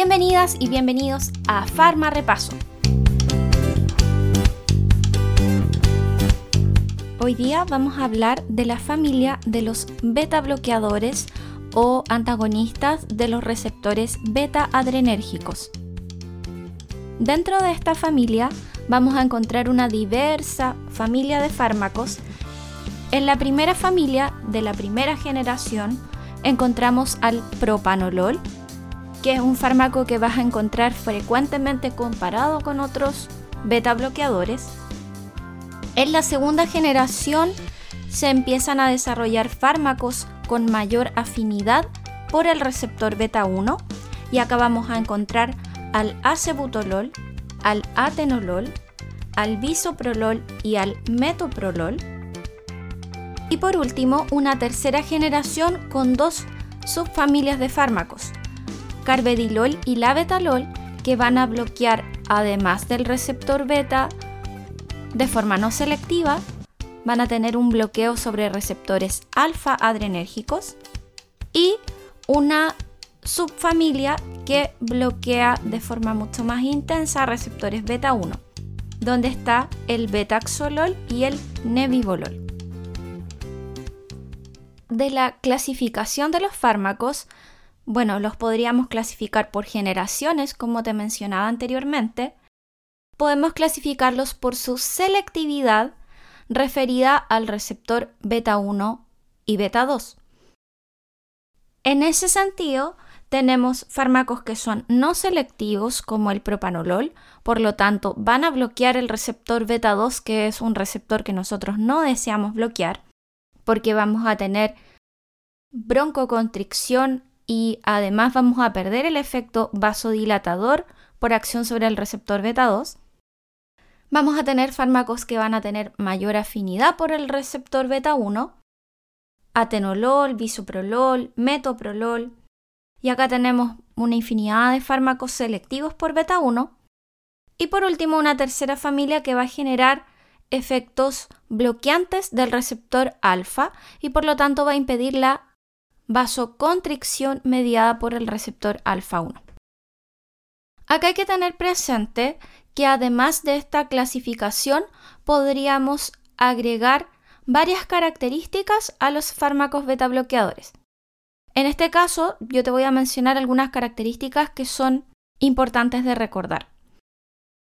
Bienvenidas y bienvenidos a Farma Repaso. Hoy día vamos a hablar de la familia de los beta bloqueadores o antagonistas de los receptores beta adrenérgicos. Dentro de esta familia vamos a encontrar una diversa familia de fármacos. En la primera familia de la primera generación encontramos al propanolol, es un fármaco que vas a encontrar frecuentemente comparado con otros beta bloqueadores. En la segunda generación se empiezan a desarrollar fármacos con mayor afinidad por el receptor beta 1 y acá vamos a encontrar al acebutolol, al atenolol, al bisoprolol y al metoprolol. Y por último, una tercera generación con dos subfamilias de fármacos, carbedilol y labetalol, que van a bloquear, además del receptor beta, de forma no selectiva, van a tener un bloqueo sobre receptores alfa adrenérgicos y una subfamilia que bloquea de forma mucho más intensa receptores beta 1, donde está el betaxolol y el nebivolol. De la clasificación de los fármacos, bueno, los podríamos clasificar por generaciones, como te mencionaba anteriormente. Podemos clasificarlos por su selectividad referida al receptor beta 1 y beta 2. En ese sentido, tenemos fármacos que son no selectivos como el propanolol, por lo tanto van a bloquear el receptor beta 2, que es un receptor que nosotros no deseamos bloquear, porque vamos a tener broncoconstricción y además vamos a perder el efecto vasodilatador por acción sobre el receptor beta 2. Vamos a tener fármacos que van a tener mayor afinidad por el receptor beta 1, atenolol, bisoprolol, metoprolol, y acá tenemos una infinidad de fármacos selectivos por beta 1. Y por último, una tercera familia que va a generar efectos bloqueantes del receptor alfa y por lo tanto va a impedir la vasoconstricción mediada por el receptor alfa 1. Acá hay que tener presente que además de esta clasificación podríamos agregar varias características a los fármacos beta bloqueadores. En este caso, yo te voy a mencionar algunas características que son importantes de recordar.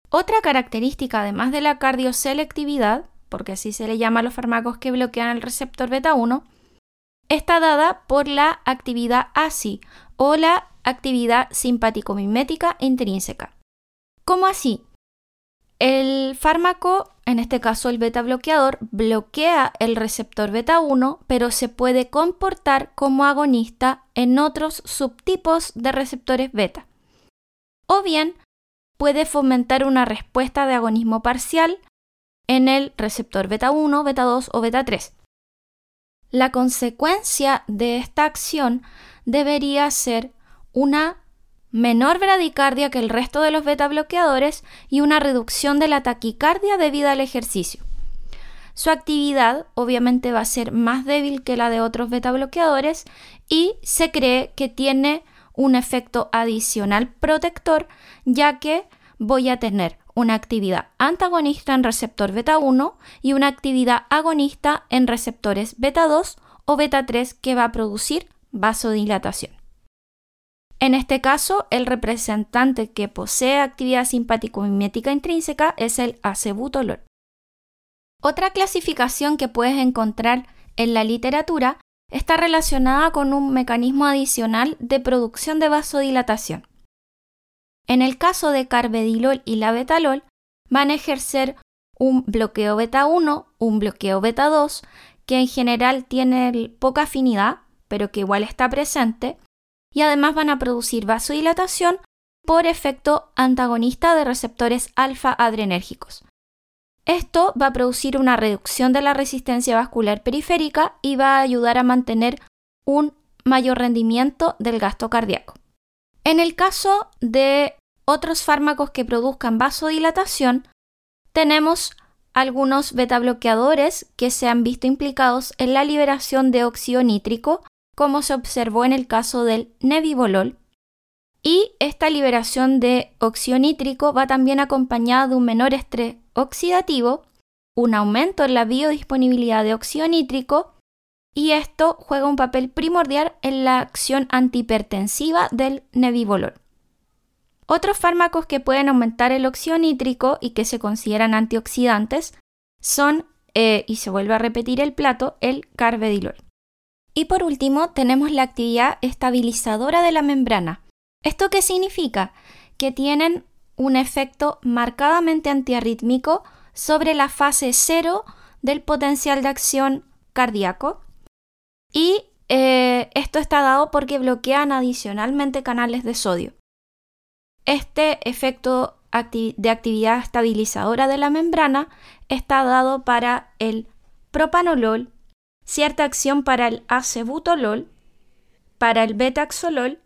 Otra característica, además de la cardioselectividad, porque así se le llama a los fármacos que bloquean el receptor beta 1, está dada por la actividad ASI o la actividad simpático-mimética intrínseca. ¿Cómo así? El fármaco, en este caso el beta bloqueador, bloquea el receptor beta 1, pero se puede comportar como agonista en otros subtipos de receptores beta. O bien puede fomentar una respuesta de agonismo parcial en el receptor beta 1, beta 2 o beta 3. La consecuencia de esta acción debería ser una menor bradicardia que el resto de los beta bloqueadores y una reducción de la taquicardia debido al ejercicio. Su actividad obviamente va a ser más débil que la de otros beta bloqueadores y se cree que tiene un efecto adicional protector ya que voy a tener una actividad antagonista en receptor beta 1 y una actividad agonista en receptores beta 2 o beta 3 que va a producir vasodilatación. En este caso, el representante que posee actividad simpático-mimética intrínseca es el acebutolol. Otra clasificación que puedes encontrar en la literatura está relacionada con un mecanismo adicional de producción de vasodilatación. En el caso de carbedilol y labetalol, van a ejercer un bloqueo beta 1, un bloqueo beta 2, que en general tiene poca afinidad, pero que igual está presente, y además van a producir vasodilatación por efecto antagonista de receptores alfa adrenérgicos. Esto va a producir una reducción de la resistencia vascular periférica y va a ayudar a mantener un mayor rendimiento del gasto cardíaco. En el caso de otros fármacos que produzcan vasodilatación, tenemos algunos beta bloqueadores que se han visto implicados en la liberación de óxido nítrico como se observó en el caso del nebivolol, Y esta liberación de óxido nítrico va también acompañada de un menor estrés oxidativo, un aumento en la biodisponibilidad de óxido nítrico y esto juega un papel primordial en la acción antihipertensiva del nebivolol. Otros fármacos que pueden aumentar el óxido nítrico y que se consideran antioxidantes son, eh, y se vuelve a repetir el plato, el carvedilol. Y por último tenemos la actividad estabilizadora de la membrana. ¿Esto qué significa? Que tienen un efecto marcadamente antiarrítmico sobre la fase cero del potencial de acción cardíaco y eh, esto está dado porque bloquean adicionalmente canales de sodio. Este efecto de actividad estabilizadora de la membrana está dado para el propanolol, cierta acción para el acebutolol, para el betaxolol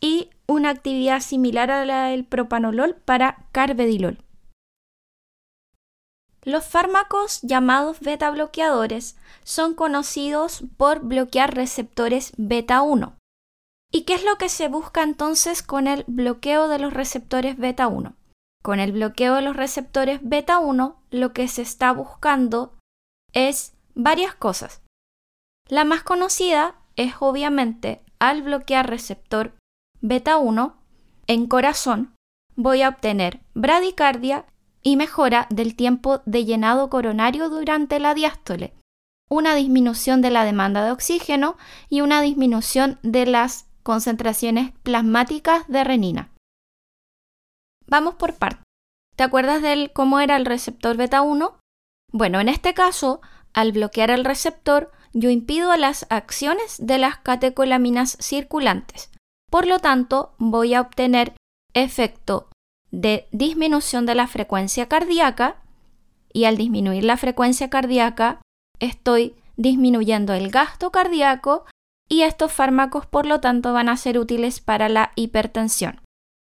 y una actividad similar a la del propanolol para carvedilol. Los fármacos llamados beta bloqueadores son conocidos por bloquear receptores beta 1. ¿Y qué es lo que se busca entonces con el bloqueo de los receptores beta 1? Con el bloqueo de los receptores beta 1 lo que se está buscando es varias cosas. La más conocida es obviamente al bloquear receptor beta 1 en corazón voy a obtener bradicardia y mejora del tiempo de llenado coronario durante la diástole, una disminución de la demanda de oxígeno y una disminución de las concentraciones plasmáticas de renina. Vamos por partes. ¿Te acuerdas de cómo era el receptor beta 1? Bueno, en este caso, al bloquear el receptor, yo impido las acciones de las catecolaminas circulantes. Por lo tanto, voy a obtener efecto de disminución de la frecuencia cardíaca y al disminuir la frecuencia cardíaca estoy disminuyendo el gasto cardíaco y estos fármacos por lo tanto van a ser útiles para la hipertensión.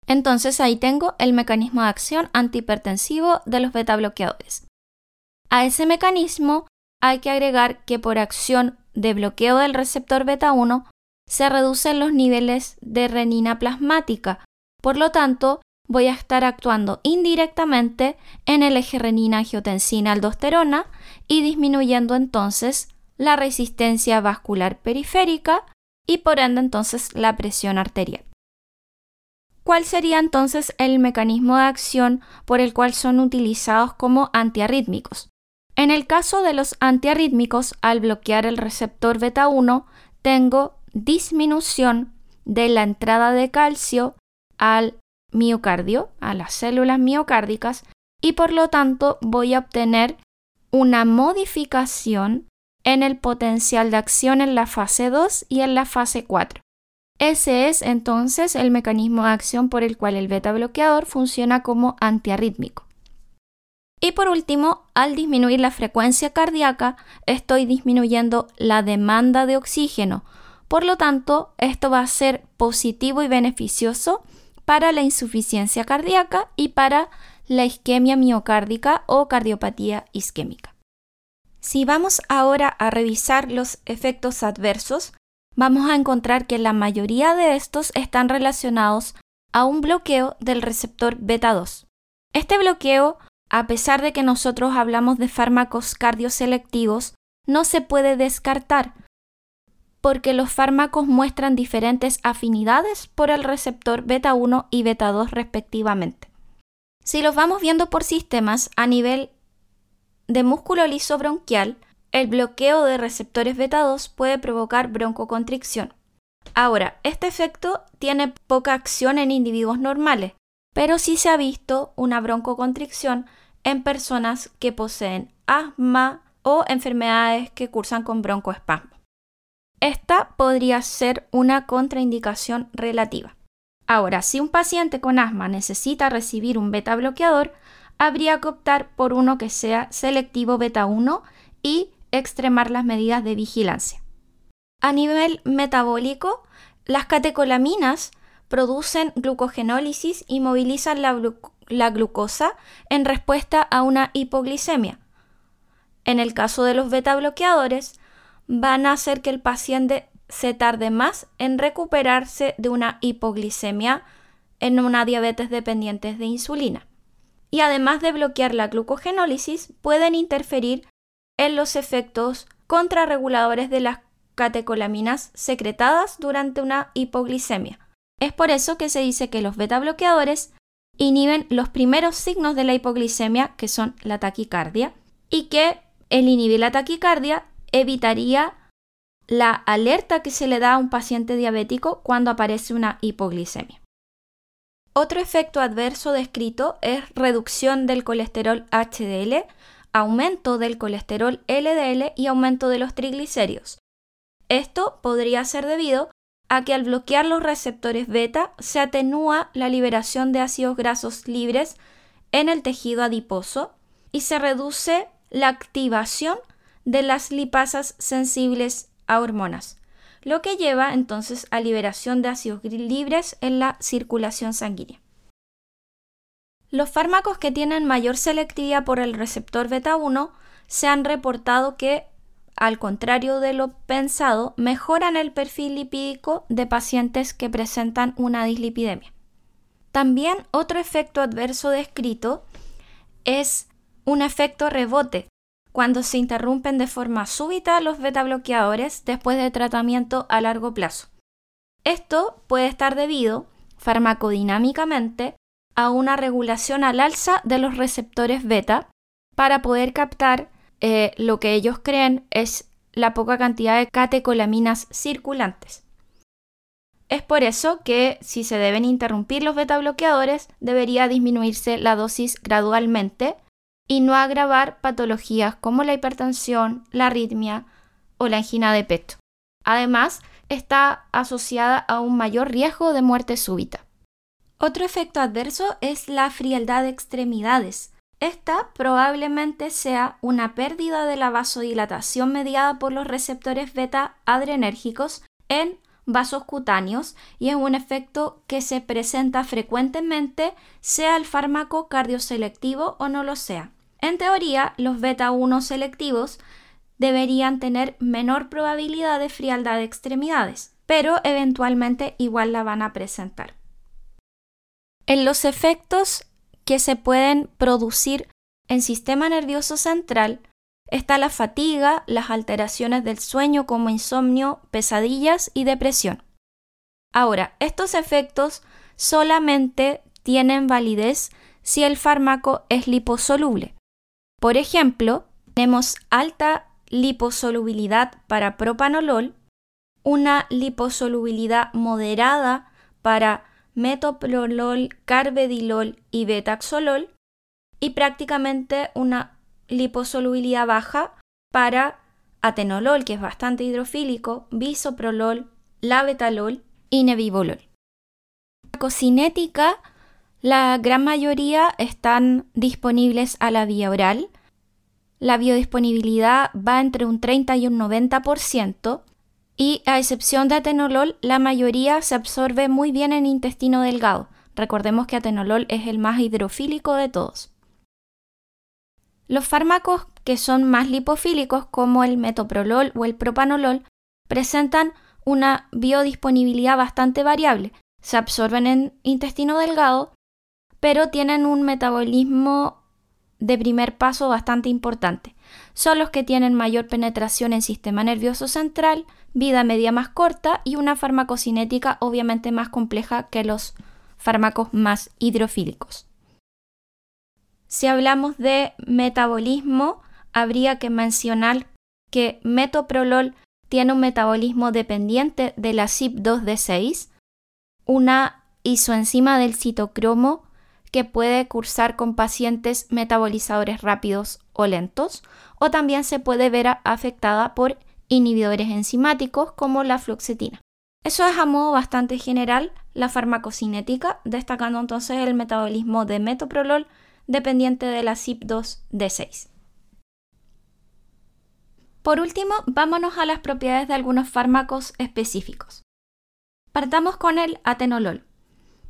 Entonces ahí tengo el mecanismo de acción antihipertensivo de los beta bloqueadores. A ese mecanismo hay que agregar que por acción de bloqueo del receptor beta 1 se reducen los niveles de renina plasmática, por lo tanto voy a estar actuando indirectamente en el eje renina-angiotensina-aldosterona y disminuyendo entonces la resistencia vascular periférica y por ende entonces la presión arterial. ¿Cuál sería entonces el mecanismo de acción por el cual son utilizados como antiarrítmicos? En el caso de los antiarrítmicos, al bloquear el receptor beta 1, tengo disminución de la entrada de calcio al miocardio, a las células miocárdicas, y por lo tanto voy a obtener una modificación en el potencial de acción en la fase 2 y en la fase 4. Ese es entonces el mecanismo de acción por el cual el beta bloqueador funciona como antiarrítmico. Y por último, al disminuir la frecuencia cardíaca, estoy disminuyendo la demanda de oxígeno. Por lo tanto, esto va a ser positivo y beneficioso para la insuficiencia cardíaca y para la isquemia miocárdica o cardiopatía isquémica. Si vamos ahora a revisar los efectos adversos, vamos a encontrar que la mayoría de estos están relacionados a un bloqueo del receptor beta 2. Este bloqueo, a pesar de que nosotros hablamos de fármacos cardioselectivos, no se puede descartar porque los fármacos muestran diferentes afinidades por el receptor beta 1 y beta 2 respectivamente. Si los vamos viendo por sistemas a nivel de músculo liso bronquial, el bloqueo de receptores beta 2 puede provocar broncocontricción. Ahora, este efecto tiene poca acción en individuos normales, pero sí se ha visto una broncocontricción en personas que poseen asma o enfermedades que cursan con broncoespasmo. Esta podría ser una contraindicación relativa. Ahora, si un paciente con asma necesita recibir un beta bloqueador, habría que optar por uno que sea selectivo beta 1 y extremar las medidas de vigilancia. A nivel metabólico, las catecolaminas producen glucogenólisis y movilizan la, glucosa en respuesta a una hipoglicemia. En el caso de los beta bloqueadores, van a hacer que el paciente se tarde más en recuperarse de una hipoglicemia en una diabetes dependiente de insulina. Y además de bloquear la glucogenólisis, pueden interferir en los efectos contrarreguladores de las catecolaminas secretadas durante una hipoglicemia. Es por eso que se dice que los beta bloqueadores inhiben los primeros signos de la hipoglicemia, que son la taquicardia, y que el inhibir la taquicardia evitaría la alerta que se le da a un paciente diabético cuando aparece una hipoglicemia. Otro efecto adverso descrito es reducción del colesterol HDL, aumento del colesterol LDL y aumento de los triglicéridos. Esto podría ser debido a que al bloquear los receptores beta se atenúa la liberación de ácidos grasos libres en el tejido adiposo y se reduce la activación de las lipasas sensibles a hormonas, lo que lleva entonces a liberación de ácidos libres en la circulación sanguínea. Los fármacos que tienen mayor selectividad por el receptor beta 1 se han reportado que, al contrario de lo pensado, mejoran el perfil lipídico de pacientes que presentan una dislipidemia. También otro efecto adverso descrito es un efecto rebote, cuando se interrumpen de forma súbita los beta bloqueadores después de tratamiento a largo plazo. Esto puede estar debido, farmacodinámicamente, a una regulación al alza de los receptores beta para poder captar eh, lo que ellos creen es la poca cantidad de catecolaminas circulantes. Es por eso que si se deben interrumpir los beta bloqueadores, debería disminuirse la dosis gradualmente y no agravar patologías como la hipertensión, la arritmia o la angina de pecho. Además, está asociada a un mayor riesgo de muerte súbita. Otro efecto adverso es la frialdad de extremidades. Esta probablemente sea una pérdida de la vasodilatación mediada por los receptores beta adrenérgicos en vasos cutáneos y es un efecto que se presenta frecuentemente sea el fármaco cardioselectivo o no lo sea. En teoría, los beta 1 selectivos deberían tener menor probabilidad de frialdad de extremidades, pero eventualmente igual la van a presentar. En los efectos que se pueden producir en sistema nervioso central está la fatiga, las alteraciones del sueño como insomnio, pesadillas y depresión. Ahora, estos efectos solamente tienen validez si el fármaco es liposoluble. Por ejemplo, tenemos alta liposolubilidad para propanolol, una liposolubilidad moderada para metoprolol, carvedilol y betaxolol y prácticamente una liposolubilidad baja para atenolol, que es bastante hidrofílico, bisoprolol, labetalol y nebivolol. La cocinética la gran mayoría están disponibles a la vía oral. La biodisponibilidad va entre un 30 y un 90% y a excepción de atenolol, la mayoría se absorbe muy bien en intestino delgado. Recordemos que atenolol es el más hidrofílico de todos. Los fármacos que son más lipofílicos, como el metoprolol o el propanolol, presentan una biodisponibilidad bastante variable. Se absorben en intestino delgado pero tienen un metabolismo de primer paso bastante importante. Son los que tienen mayor penetración en sistema nervioso central, vida media más corta y una farmacocinética obviamente más compleja que los fármacos más hidrofílicos. Si hablamos de metabolismo, habría que mencionar que metoprolol tiene un metabolismo dependiente de la CYP2D6, una isoenzima del citocromo que puede cursar con pacientes metabolizadores rápidos o lentos, o también se puede ver afectada por inhibidores enzimáticos como la fluoxetina. Eso es a modo bastante general la farmacocinética, destacando entonces el metabolismo de metoprolol dependiente de la CYP2D6. Por último, vámonos a las propiedades de algunos fármacos específicos. Partamos con el atenolol.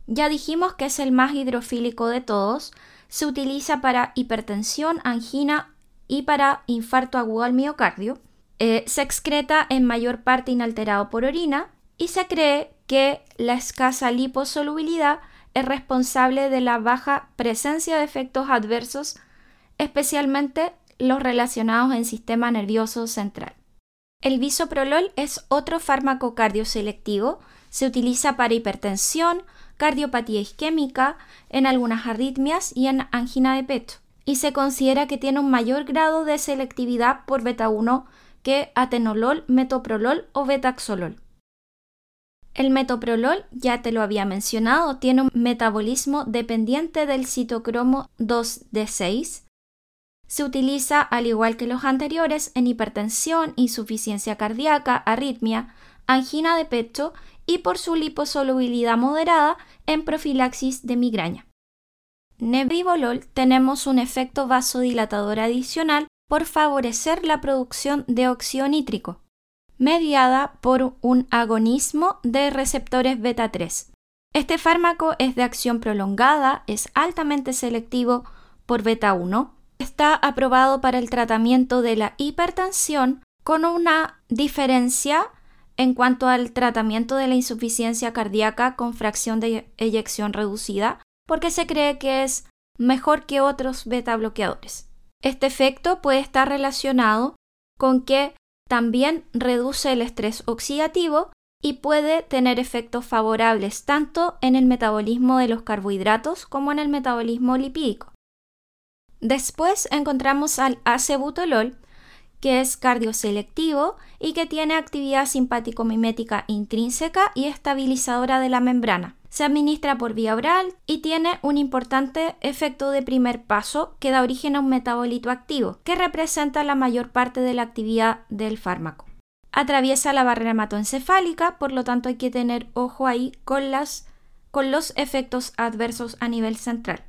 Ya dijimos que es el más hidrofílico de todos. Se utiliza para hipertensión, angina y para infarto agudo al miocardio. Eh, se excreta en mayor parte inalterado por orina y se cree que la escasa liposolubilidad es responsable de la baja presencia de efectos adversos, especialmente los relacionados en sistema nervioso central. El bisoprolol es otro fármaco cardioselectivo, se utiliza para hipertensión, cardiopatía isquémica, en algunas arritmias y en angina de pecho, y se considera que tiene un mayor grado de selectividad por beta 1 que atenolol, metoprolol o betaxolol. El metoprolol, ya te lo había mencionado, tiene un metabolismo dependiente del citocromo 2D6. Se utiliza, al igual que los anteriores, en hipertensión, insuficiencia cardíaca, arritmia, angina de pecho y por su liposolubilidad moderada en profilaxis de migraña. Nebivolol tenemos un efecto vasodilatador adicional por favorecer la producción de óxido nítrico, mediada por un agonismo de receptores beta 3. Este fármaco es de acción prolongada, es altamente selectivo por beta 1, está aprobado para el tratamiento de la hipertensión con una diferencia en cuanto al tratamiento de la insuficiencia cardíaca con fracción de eyección reducida, porque se cree que es mejor que otros beta bloqueadores. Este efecto puede estar relacionado con que también reduce el estrés oxidativo y puede tener efectos favorables tanto en el metabolismo de los carbohidratos como en el metabolismo lipídico. Después encontramos al acebutolol, que es cardioselectivo y que tiene actividad simpático-mimética intrínseca y estabilizadora de la membrana. Se administra por vía oral y tiene un importante efecto de primer paso que da origen a un metabolito activo, que representa la mayor parte de la actividad del fármaco. Atraviesa la barrera hematoencefálica, por lo tanto hay que tener ojo ahí con, con los efectos adversos a nivel central.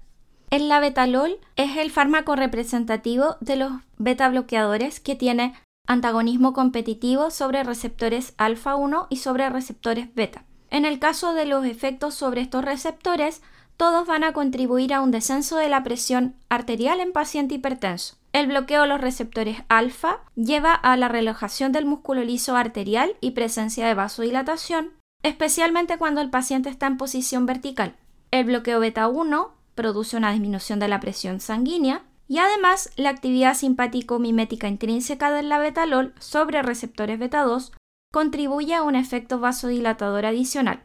El labetalol es el fármaco representativo de los beta bloqueadores que tiene antagonismo competitivo sobre receptores alfa 1 y sobre receptores beta. En el caso de los efectos sobre estos receptores, todos van a contribuir a un descenso de la presión arterial en paciente hipertenso. El bloqueo de los receptores alfa lleva a la relajación del músculo liso arterial y presencia de vasodilatación, especialmente cuando el paciente está en posición vertical. El bloqueo beta 1 produce una disminución de la presión sanguínea y además la actividad simpático-mimética intrínseca del labetalol sobre receptores beta 2 contribuye a un efecto vasodilatador adicional.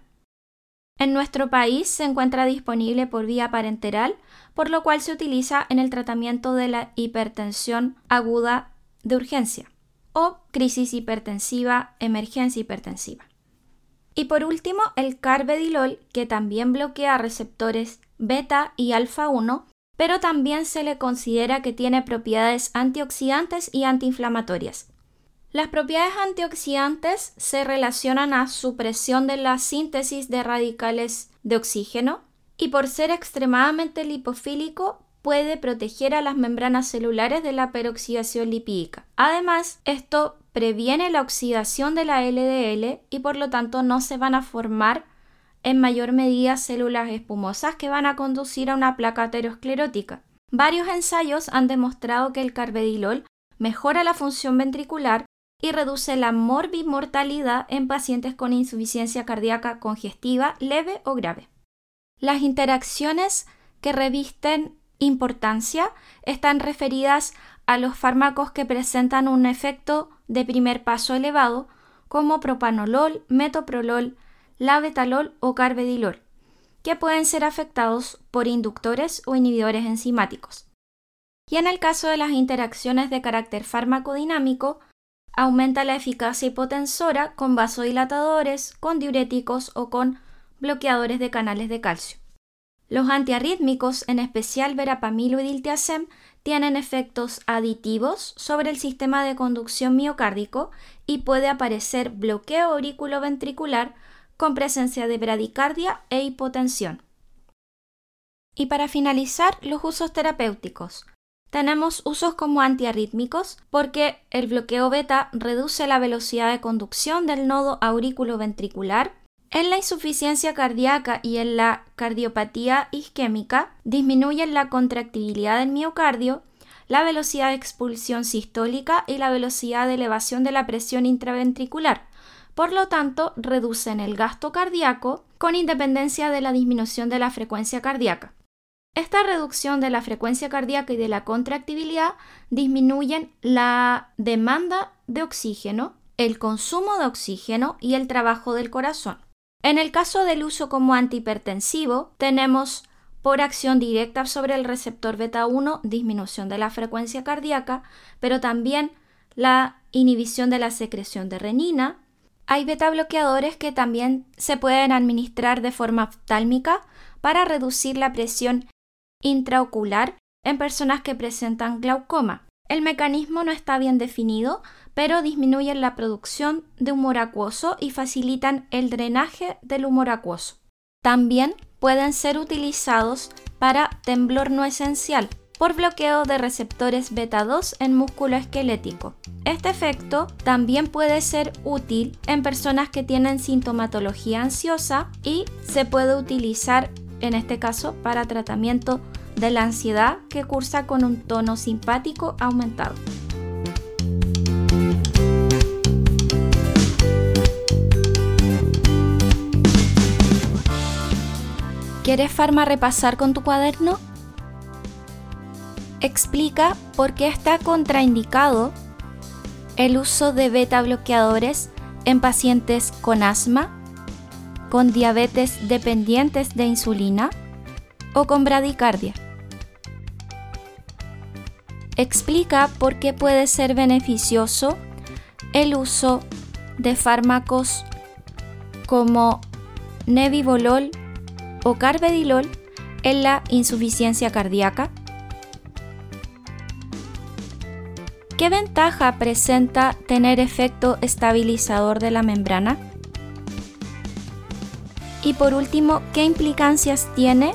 En nuestro país se encuentra disponible por vía parenteral, por lo cual se utiliza en el tratamiento de la hipertensión aguda de urgencia o crisis hipertensiva, emergencia hipertensiva. Y por último, el carbedilol, que también bloquea receptores beta y alfa 1, pero también se le considera que tiene propiedades antioxidantes y antiinflamatorias. Las propiedades antioxidantes se relacionan a supresión de la síntesis de radicales de oxígeno y por ser extremadamente lipofílico puede proteger a las membranas celulares de la peroxidación lipídica. Además, esto previene la oxidación de la LDL y por lo tanto no se van a formar en mayor medida células espumosas que van a conducir a una placa aterosclerótica. Varios ensayos han demostrado que el carbedilol mejora la función ventricular y reduce la morbimortalidad en pacientes con insuficiencia cardíaca congestiva leve o grave. Las interacciones que revisten importancia están referidas a los fármacos que presentan un efecto de primer paso elevado, como propanolol, metoprolol, labetalol o carbedilol, que pueden ser afectados por inductores o inhibidores enzimáticos. Y en el caso de las interacciones de carácter farmacodinámico, aumenta la eficacia hipotensora con vasodilatadores, con diuréticos o con bloqueadores de canales de calcio. Los antiarrítmicos, en especial verapamilo y diltiazem, tienen efectos aditivos sobre el sistema de conducción miocárdico y puede aparecer bloqueo auriculoventricular con presencia de bradicardia e hipotensión. Y para finalizar, los usos terapéuticos. Tenemos usos como antiarrítmicos porque el bloqueo beta reduce la velocidad de conducción del nodo auriculoventricular. En la insuficiencia cardíaca y en la cardiopatía isquémica disminuyen la contractibilidad del miocardio, la velocidad de expulsión sistólica y la velocidad de elevación de la presión intraventricular, por lo tanto reducen el gasto cardíaco con independencia de la disminución de la frecuencia cardíaca. Esta reducción de la frecuencia cardíaca y de la contractibilidad disminuyen la demanda de oxígeno, el consumo de oxígeno y el trabajo del corazón. En el caso del uso como antihipertensivo, tenemos por acción directa sobre el receptor beta 1 disminución de la frecuencia cardíaca, pero también la inhibición de la secreción de renina. Hay beta bloqueadores que también se pueden administrar de forma oftálmica para reducir la presión intraocular en personas que presentan glaucoma. El mecanismo no está bien definido, pero disminuyen la producción de humor acuoso y facilitan el drenaje del humor acuoso. También pueden ser utilizados para temblor no esencial por bloqueo de receptores beta 2 en músculo esquelético. Este efecto también puede ser útil en personas que tienen sintomatología ansiosa y se puede utilizar en este caso para tratamiento de la ansiedad que cursa con un tono simpático aumentado. ¿Quieres farma repasar con tu cuaderno? Explica por qué está contraindicado el uso de beta bloqueadores en pacientes con asma, con diabetes dependientes de insulina o con bradicardia. Explica por qué puede ser beneficioso el uso de fármacos como nebivolol o carvedilol en la insuficiencia cardíaca? ¿Qué ventaja presenta tener efecto estabilizador de la membrana? Y por último, ¿qué implicancias tiene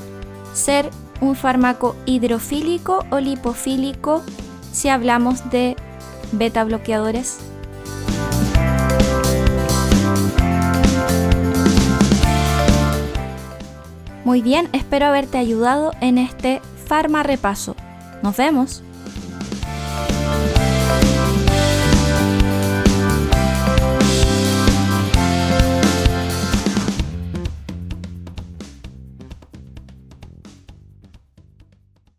ser un fármaco hidrofílico o lipofílico si hablamos de beta bloqueadores? Muy bien, espero haberte ayudado en este Farma Repaso. Nos vemos.